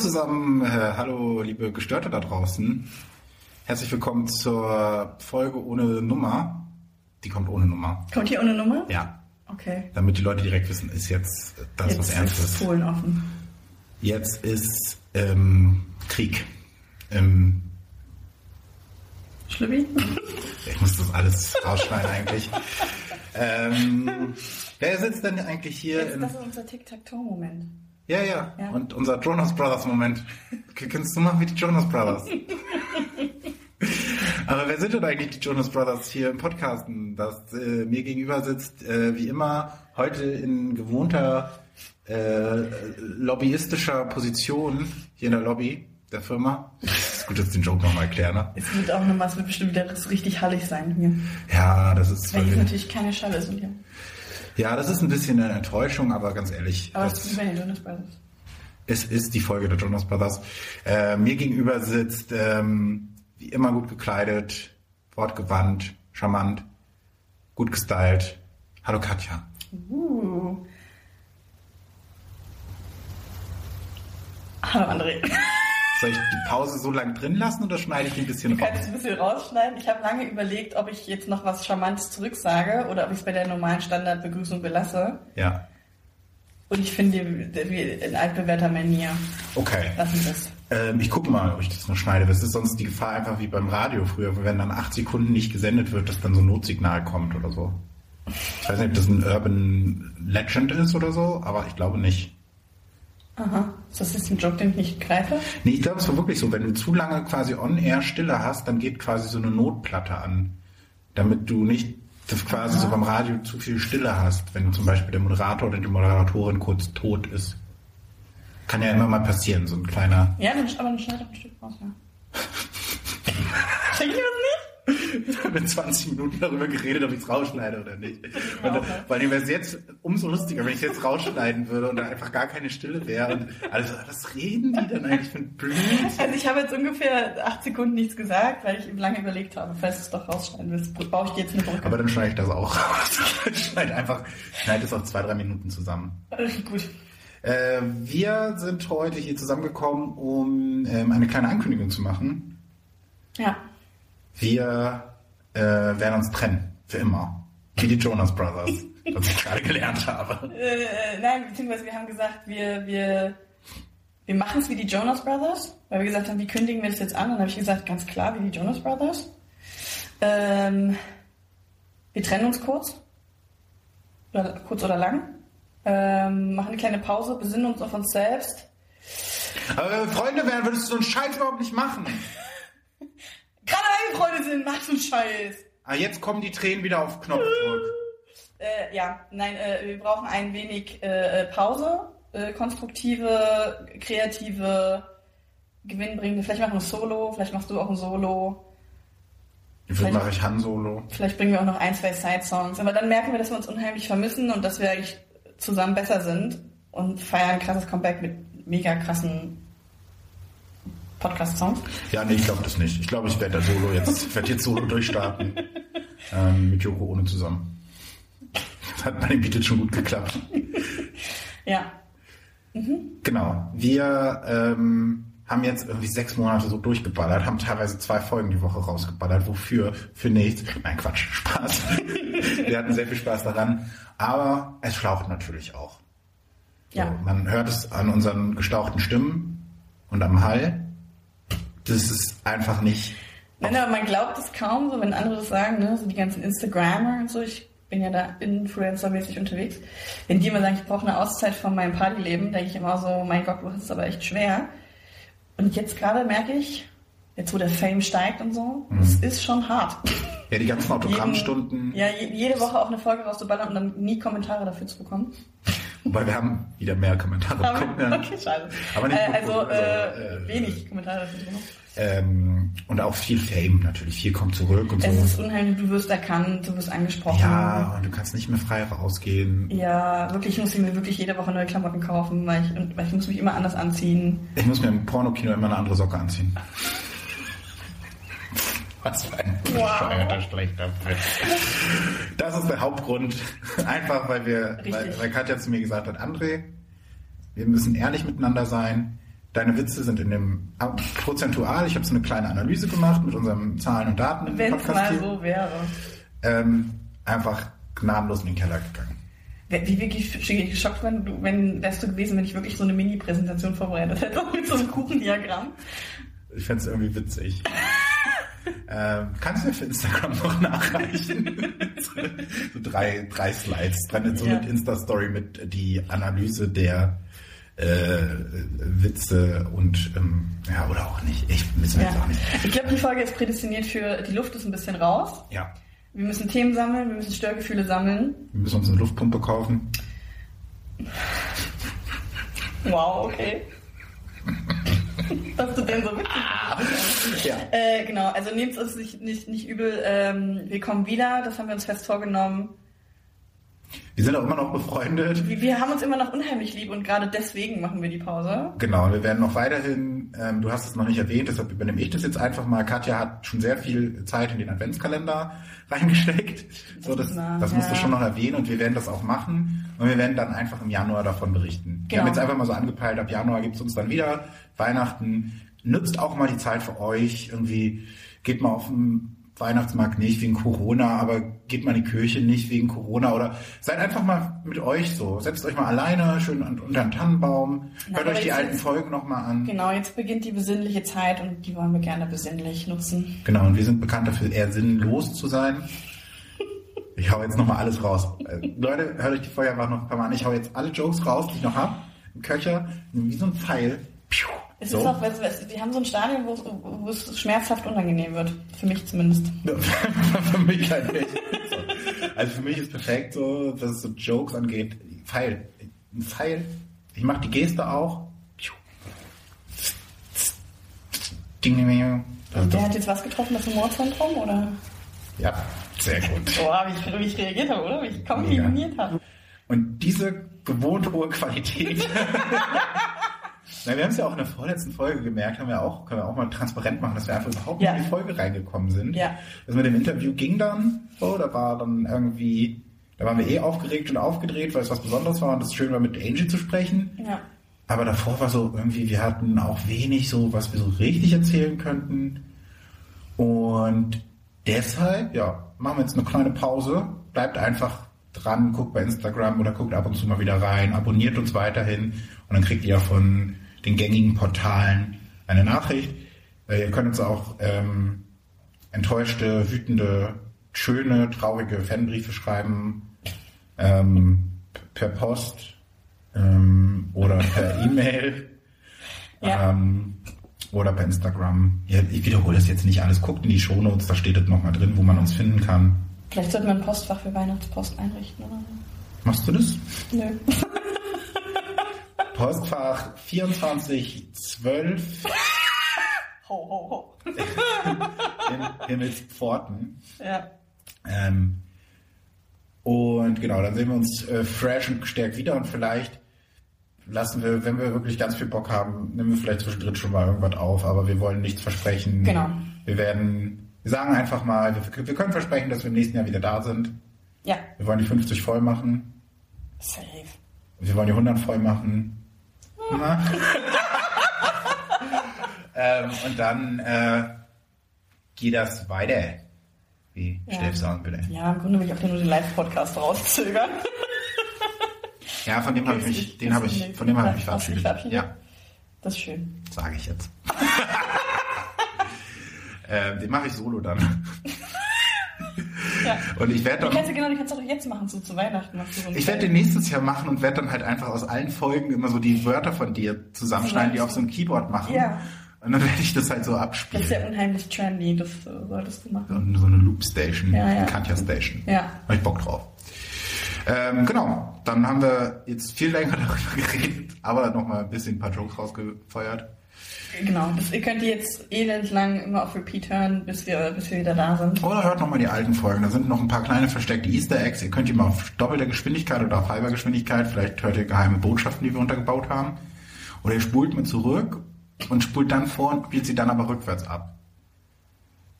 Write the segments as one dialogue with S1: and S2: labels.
S1: zusammen, äh, hallo liebe Gestörte da draußen. Herzlich willkommen zur Folge ohne Nummer. Die kommt ohne Nummer.
S2: Kommt hier ohne Nummer?
S1: Ja.
S2: Okay.
S1: Damit die Leute direkt wissen, ist jetzt das
S2: Jetzt
S1: was Ernstes.
S2: ist Polen offen.
S1: Jetzt ist ähm, Krieg. Ähm,
S2: Schlüppi?
S1: ich muss das alles rausschneiden eigentlich. Ähm, wer sitzt denn eigentlich hier?
S2: Jetzt, das ist unser Tic-Tac-Toe-Moment.
S1: Ja, ja,
S2: Ja.
S1: Und unser Jonas Brothers Moment. Kennst du mal wie die Jonas Brothers? Aber wer sind denn eigentlich die Jonas Brothers hier im Podcasten? Das äh, mir gegenüber sitzt, äh, wie immer, heute in gewohnter äh, lobbyistischer Position hier in der Lobby der Firma. Ist gut, dass ich den Joke nochmal erkläre, ne?
S2: Es wird auch nochmal, es wird bestimmt wieder richtig hallig sein hier.
S1: Ja, das ist,
S2: Weil hier natürlich keine Schale sind hier.
S1: Ja, das ist ein bisschen eine Enttäuschung, aber ganz ehrlich,
S2: Aber es ist bei den Jonas Brothers.
S1: es ist die Folge der Jonas Brothers. Äh, mir gegenüber sitzt, ähm, wie immer gut gekleidet, wortgewandt, charmant, gut gestylt. Hallo Katja.
S2: Uh. Hallo André.
S1: Soll ich die Pause so lang drin lassen oder schneide ich die ein bisschen
S2: Du kannst
S1: raus?
S2: ein bisschen rausschneiden. Ich habe lange überlegt, ob ich jetzt noch was Charmantes zurücksage oder ob ich es bei der normalen Standardbegrüßung belasse.
S1: Ja.
S2: Und ich finde, in altbewährter Manier.
S1: Okay.
S2: Lassen wir es.
S1: Ähm, ich gucke mal, ob ich das noch schneide. Das ist sonst die Gefahr einfach wie beim Radio früher, wenn dann acht Sekunden nicht gesendet wird, dass dann so ein Notsignal kommt oder so. Ich weiß nicht, ob das ein Urban Legend ist oder so, aber ich glaube nicht.
S2: Aha. Ist das jetzt ein Joke, den ich nicht greife?
S1: Nee, ich glaube, es war wirklich so. Wenn du zu lange quasi on-air Stille hast, dann geht quasi so eine Notplatte an. Damit du nicht quasi so beim Radio zu viel Stille hast, wenn zum Beispiel der Moderator oder die Moderatorin kurz tot ist. Kann ja immer mal passieren, so ein kleiner.
S2: Ja, dann, aber dann schneid doch ein Stück raus, ja.
S1: Habe in 20 Minuten darüber geredet, ob ich es rausschneide oder nicht. Und,
S2: okay.
S1: Weil wäre es jetzt umso lustiger, wenn ich jetzt rausschneiden würde und da einfach gar keine Stille wäre. Und also, was reden die denn eigentlich ein Blödsinn?
S2: Also ich habe jetzt ungefähr acht Sekunden nichts gesagt, weil ich lange überlegt habe, falls du es doch rausschneiden willst, brauche ich dir jetzt eine Brücke.
S1: Aber dann schneide ich das auch raus. Ich schneide einfach, schneide es auf zwei, drei Minuten zusammen.
S2: Gut.
S1: Äh, wir sind heute hier zusammengekommen, um ähm, eine kleine Ankündigung zu machen.
S2: Ja.
S1: Wir äh, werden uns trennen. Für immer. Wie die Jonas Brothers. was ich gerade gelernt habe.
S2: Äh, nein, beziehungsweise wir haben gesagt, wir, wir, wir machen es wie die Jonas Brothers, weil wir gesagt haben, wie kündigen wir das jetzt an? Und dann habe ich gesagt, ganz klar, wie die Jonas Brothers. Ähm, wir trennen uns kurz. Oder, kurz oder lang. Ähm, machen eine kleine Pause, besinnen uns auf uns selbst.
S1: Aber wenn wir Freunde wären, würdest du so einen Scheiß überhaupt nicht machen.
S2: Freunde sind, mach so einen Scheiß.
S1: Ah, jetzt kommen die Tränen wieder auf Knopfdruck.
S2: Äh, ja, nein, äh, wir brauchen ein wenig äh, Pause, äh, konstruktive, kreative, gewinnbringende. Vielleicht machen wir Solo, vielleicht machst du auch ein Solo.
S1: Vielleicht mache ich Han Solo.
S2: Vielleicht bringen wir auch noch ein, zwei Side-Songs. Aber dann merken wir, dass wir uns unheimlich vermissen und dass wir eigentlich zusammen besser sind und feiern ein krasses Comeback mit mega krassen Podcast-Songs.
S1: Ja, nee, ich glaube das nicht. Ich glaube, ich werde da Solo jetzt, ich werde jetzt Solo durchstarten. Ähm, mit Yoko Ono zusammen. Das hat bei den Beatles schon gut geklappt.
S2: Ja,
S1: Genau. Wir ähm, haben jetzt irgendwie sechs Monate so durchgeballert, haben teilweise zwei Folgen die Woche rausgeballert. Wofür? Für nichts. Nein, Quatsch, Spaß. Wir hatten sehr viel Spaß daran. Aber es schlaucht natürlich auch. So,
S2: ja.
S1: man hört es an unseren gestauchten Stimmen und am Hall. Das ist einfach nicht.
S2: Nein, aber man glaubt es kaum, so wenn andere das sagen, ne? so die ganzen Instagrammer und so. Ich bin ja da Influencer-mäßig unterwegs. Wenn die immer sagen, ich brauche eine Auszeit von meinem Partyleben, denke ich immer so, mein Gott, du hast es aber echt schwer. Und jetzt gerade merke ich, jetzt wo der Fame steigt und so, es ist schon hart.
S1: Ja, die ganzen Autogrammstunden.
S2: Ja, je- jede Woche auch eine Folge rauszuballern und dann nie Kommentare dafür zu bekommen.
S1: Wobei wir haben wieder mehr Kommentare bekommen. Ja.
S2: okay, schade.
S1: Aber nicht
S2: äh, also,
S1: also,
S2: äh,
S1: äh,
S2: wenig Kommentare dafür bekommen.
S1: Ähm, und auch viel Fame natürlich. Viel kommt zurück und
S2: Es
S1: so.
S2: ist unheimlich, du wirst erkannt, du wirst angesprochen.
S1: Ja, und du kannst nicht mehr frei rausgehen.
S2: Ja, wirklich, ich muss mir wirklich jede Woche neue Klamotten kaufen, weil ich, weil ich muss mich immer anders anziehen.
S1: Ich muss mir im Pornokino immer eine andere Socke anziehen. Was für ein bescheuerter, schlechter Witz. Das ist der Hauptgrund. Einfach, weil wir,
S2: Richtig.
S1: weil, weil Katja zu mir gesagt hat, André, wir müssen ehrlich miteinander sein. Deine Witze sind in dem prozentual. Ich habe so eine kleine Analyse gemacht mit unseren Zahlen und Daten im
S2: Wenn es mal so wäre.
S1: ähm, einfach gnadenlos in den Keller gegangen.
S2: Wie wirklich geschockt, wenn du, wenn wärst du gewesen, wenn ich wirklich so eine Mini-Präsentation vorbereitet hätte mit so einem Kuchendiagramm.
S1: Ich fänd's irgendwie witzig. ähm, kannst du mir für Instagram noch nachreichen? so, drei, drei Slides. Dann so
S2: Ja.
S1: mit Insta-Story mit die Analyse der äh, Witze und ähm, ja, oder auch nicht. Ich wissen wir jetzt
S2: Ja.
S1: auch nicht.
S2: Ich glaube, die Folge ist prädestiniert für die Luft ist ein bisschen raus.
S1: Ja.
S2: Wir müssen Themen sammeln, wir müssen Störgefühle sammeln.
S1: Wir müssen uns eine Luftpumpe kaufen.
S2: Wow, okay. Dass du den so witzig
S1: Ja.
S2: Äh, genau, also nehmt es uns nicht, nicht, nicht übel. Ähm, wir kommen wieder, das haben wir uns fest vorgenommen.
S1: Wir sind auch immer noch befreundet.
S2: Wir, wir haben uns immer noch unheimlich lieb und gerade deswegen machen wir die Pause.
S1: Genau, wir werden noch weiterhin, ähm, du hast es noch nicht erwähnt, deshalb übernehme ich das jetzt einfach mal. Katja hat schon sehr viel Zeit in den Adventskalender reingesteckt. So, das,
S2: Na,
S1: das musst du schon noch erwähnen und wir werden das auch machen. Und wir werden dann einfach im Januar davon berichten. Wir
S2: Genau.
S1: haben jetzt einfach mal so angepeilt, ab Januar gibt's uns dann wieder. Weihnachten. Nutzt auch mal die Zeit für euch. Irgendwie geht mal auf den Weihnachtsmarkt nicht wegen Corona, aber geht mal in die Kirche nicht wegen Corona oder seid einfach mal mit euch so. Setzt euch mal alleine schön un- unter einen Tannenbaum.
S2: Na,
S1: Hört euch die
S2: jetzt-
S1: alten Folgen nochmal an.
S2: Genau, jetzt beginnt die besinnliche Zeit und die wollen wir gerne besinnlich nutzen.
S1: Genau, und wir sind bekannt dafür, eher sinnlos zu sein. Ich hau jetzt nochmal alles raus. Äh, Leute, hört euch die Folge einfach noch ein paar Mal an. Ich hau jetzt alle Jokes raus, die ich noch hab. Im Köcher, wie so ein Pfeil. Piu.
S2: Es
S1: So.
S2: ist auch, wir haben so ein Stadion, wo es, wo es schmerzhaft unangenehm wird. Für mich zumindest.
S1: für mich halt nicht. So. Also für mich ist perfekt so, was es so Jokes angeht. Pfeil. Ein Pfeil. Ich mache die Geste auch. Ding, ding, ding.
S2: Wer
S1: das,
S2: hat jetzt was getroffen, das Humorzentrum? Oder?
S1: ja, sehr gut.
S2: Boah, wie ich, wie ich reagiert habe, oder? Wie ich komplimentiert habe.
S1: Und diese gewohnt hohe Qualität. Na, wir haben es ja auch in der vorletzten Folge gemerkt, haben wir auch, können wir auch mal transparent machen, dass wir einfach überhaupt
S2: Ja.
S1: nicht in die Folge reingekommen sind.
S2: Ja.
S1: Das mit dem Interview ging dann so, da war dann irgendwie, da waren wir eh aufgeregt und aufgedreht, weil es was Besonderes war und es schön war, mit Angie zu sprechen.
S2: Ja.
S1: Aber davor war so irgendwie, wir hatten auch wenig so, was wir so richtig erzählen könnten. Und deshalb, ja, machen wir jetzt eine kleine Pause. Bleibt einfach dran, guckt bei Instagram oder guckt ab und zu mal wieder rein, abonniert uns weiterhin und dann kriegt ihr von den gängigen Portalen eine Nachricht. Äh, Ihr könnt uns auch ähm, enttäuschte, wütende, schöne, traurige Fanbriefe schreiben ähm, per Post ähm, oder per E-Mail
S2: Ja.
S1: ähm, oder per Instagram. Ja, ich wiederhole das jetzt nicht alles. Guckt in die Shownotes, da steht es nochmal drin, wo man uns finden kann.
S2: Vielleicht sollten wir ein Postfach für Weihnachtspost einrichten, oder?
S1: Machst du das?
S2: Nö.
S1: Postfach 2412
S2: Ho, ho, ho.
S1: in Himmelspforten.
S2: Ja.
S1: Ähm, und genau, dann sehen wir uns äh, fresh und gestärkt wieder und vielleicht lassen wir, wenn wir wirklich ganz viel Bock haben, nehmen wir vielleicht zwischendrin schon mal irgendwas auf, aber wir wollen nichts versprechen.
S2: Genau.
S1: Wir werden, wir sagen einfach mal, wir, wir können versprechen, dass wir im nächsten Jahr wieder da sind.
S2: Ja.
S1: Wir wollen die 50 voll machen.
S2: Safe.
S1: Wir wollen die 100 voll machen. Na? ähm, und dann äh, geht das weiter. Wie
S2: Ja.
S1: Steff sagen, bitte.
S2: Ja, im Grunde will ich auch nur den Live-Podcast rauszögern.
S1: Ja, von dem habe ich mich, den habe ich, von dem habe ich mich verabschiedet. Ja,
S2: Das ist schön.
S1: sage ich jetzt. ähm, den mache ich solo dann.
S2: Ja.
S1: Und ich werde
S2: Die
S1: dann,
S2: kannst du genau, die kannst du doch jetzt machen, so zu Weihnachten. Du so
S1: ich werde den nächstes Jahr machen und werde dann halt einfach aus allen Folgen immer so die Wörter von dir zusammenschneiden, die auf so ein Keyboard machen.
S2: Ja.
S1: Und dann werde ich das halt so
S2: Das
S1: abspielen.
S2: ist ja unheimlich trendy, das äh, solltest du machen.
S1: Und so eine Loop Station,
S2: Ja, ja.
S1: eine Katja Station.
S2: Ja.
S1: Habe ich Bock drauf. Ähm, genau, dann haben wir jetzt viel länger darüber geredet, aber nochmal ein bisschen ein paar Jokes rausgefeuert.
S2: Genau, das, ihr könnt die jetzt elendlang immer auf Repeat hören, bis wir, bis wir wieder da sind.
S1: Oder hört nochmal die alten Folgen, da sind noch ein paar kleine versteckte Easter Eggs. Ihr könnt die mal auf doppelter Geschwindigkeit oder auf halber Geschwindigkeit, vielleicht hört ihr geheime Botschaften, die wir untergebaut haben. Oder ihr spult mit zurück und spult dann vor und spielt sie dann aber rückwärts ab.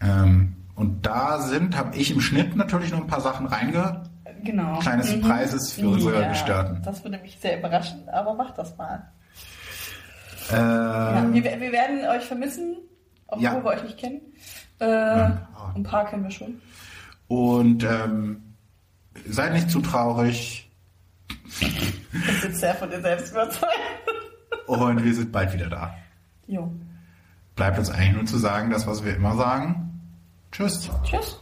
S1: Ähm, und da sind, habe ich im Schnitt natürlich noch ein paar Sachen reinge
S2: Genau.
S1: Kleine Surprises für unsere Gestörten.
S2: Das würde mich sehr überraschen, aber mach das mal. Ja, wir, wir werden euch vermissen, obwohl
S1: Ja.
S2: wir euch nicht kennen. Äh,
S1: ah.
S2: ein paar kennen wir schon.
S1: Und ähm, seid nicht zu traurig
S2: Du bist sehr von dir selbst überzeugt.
S1: und wir sind bald wieder da.
S2: Jo.
S1: Bleibt uns eigentlich nur zu sagen, das, was wir immer sagen. Tschüss.
S2: Tschüss.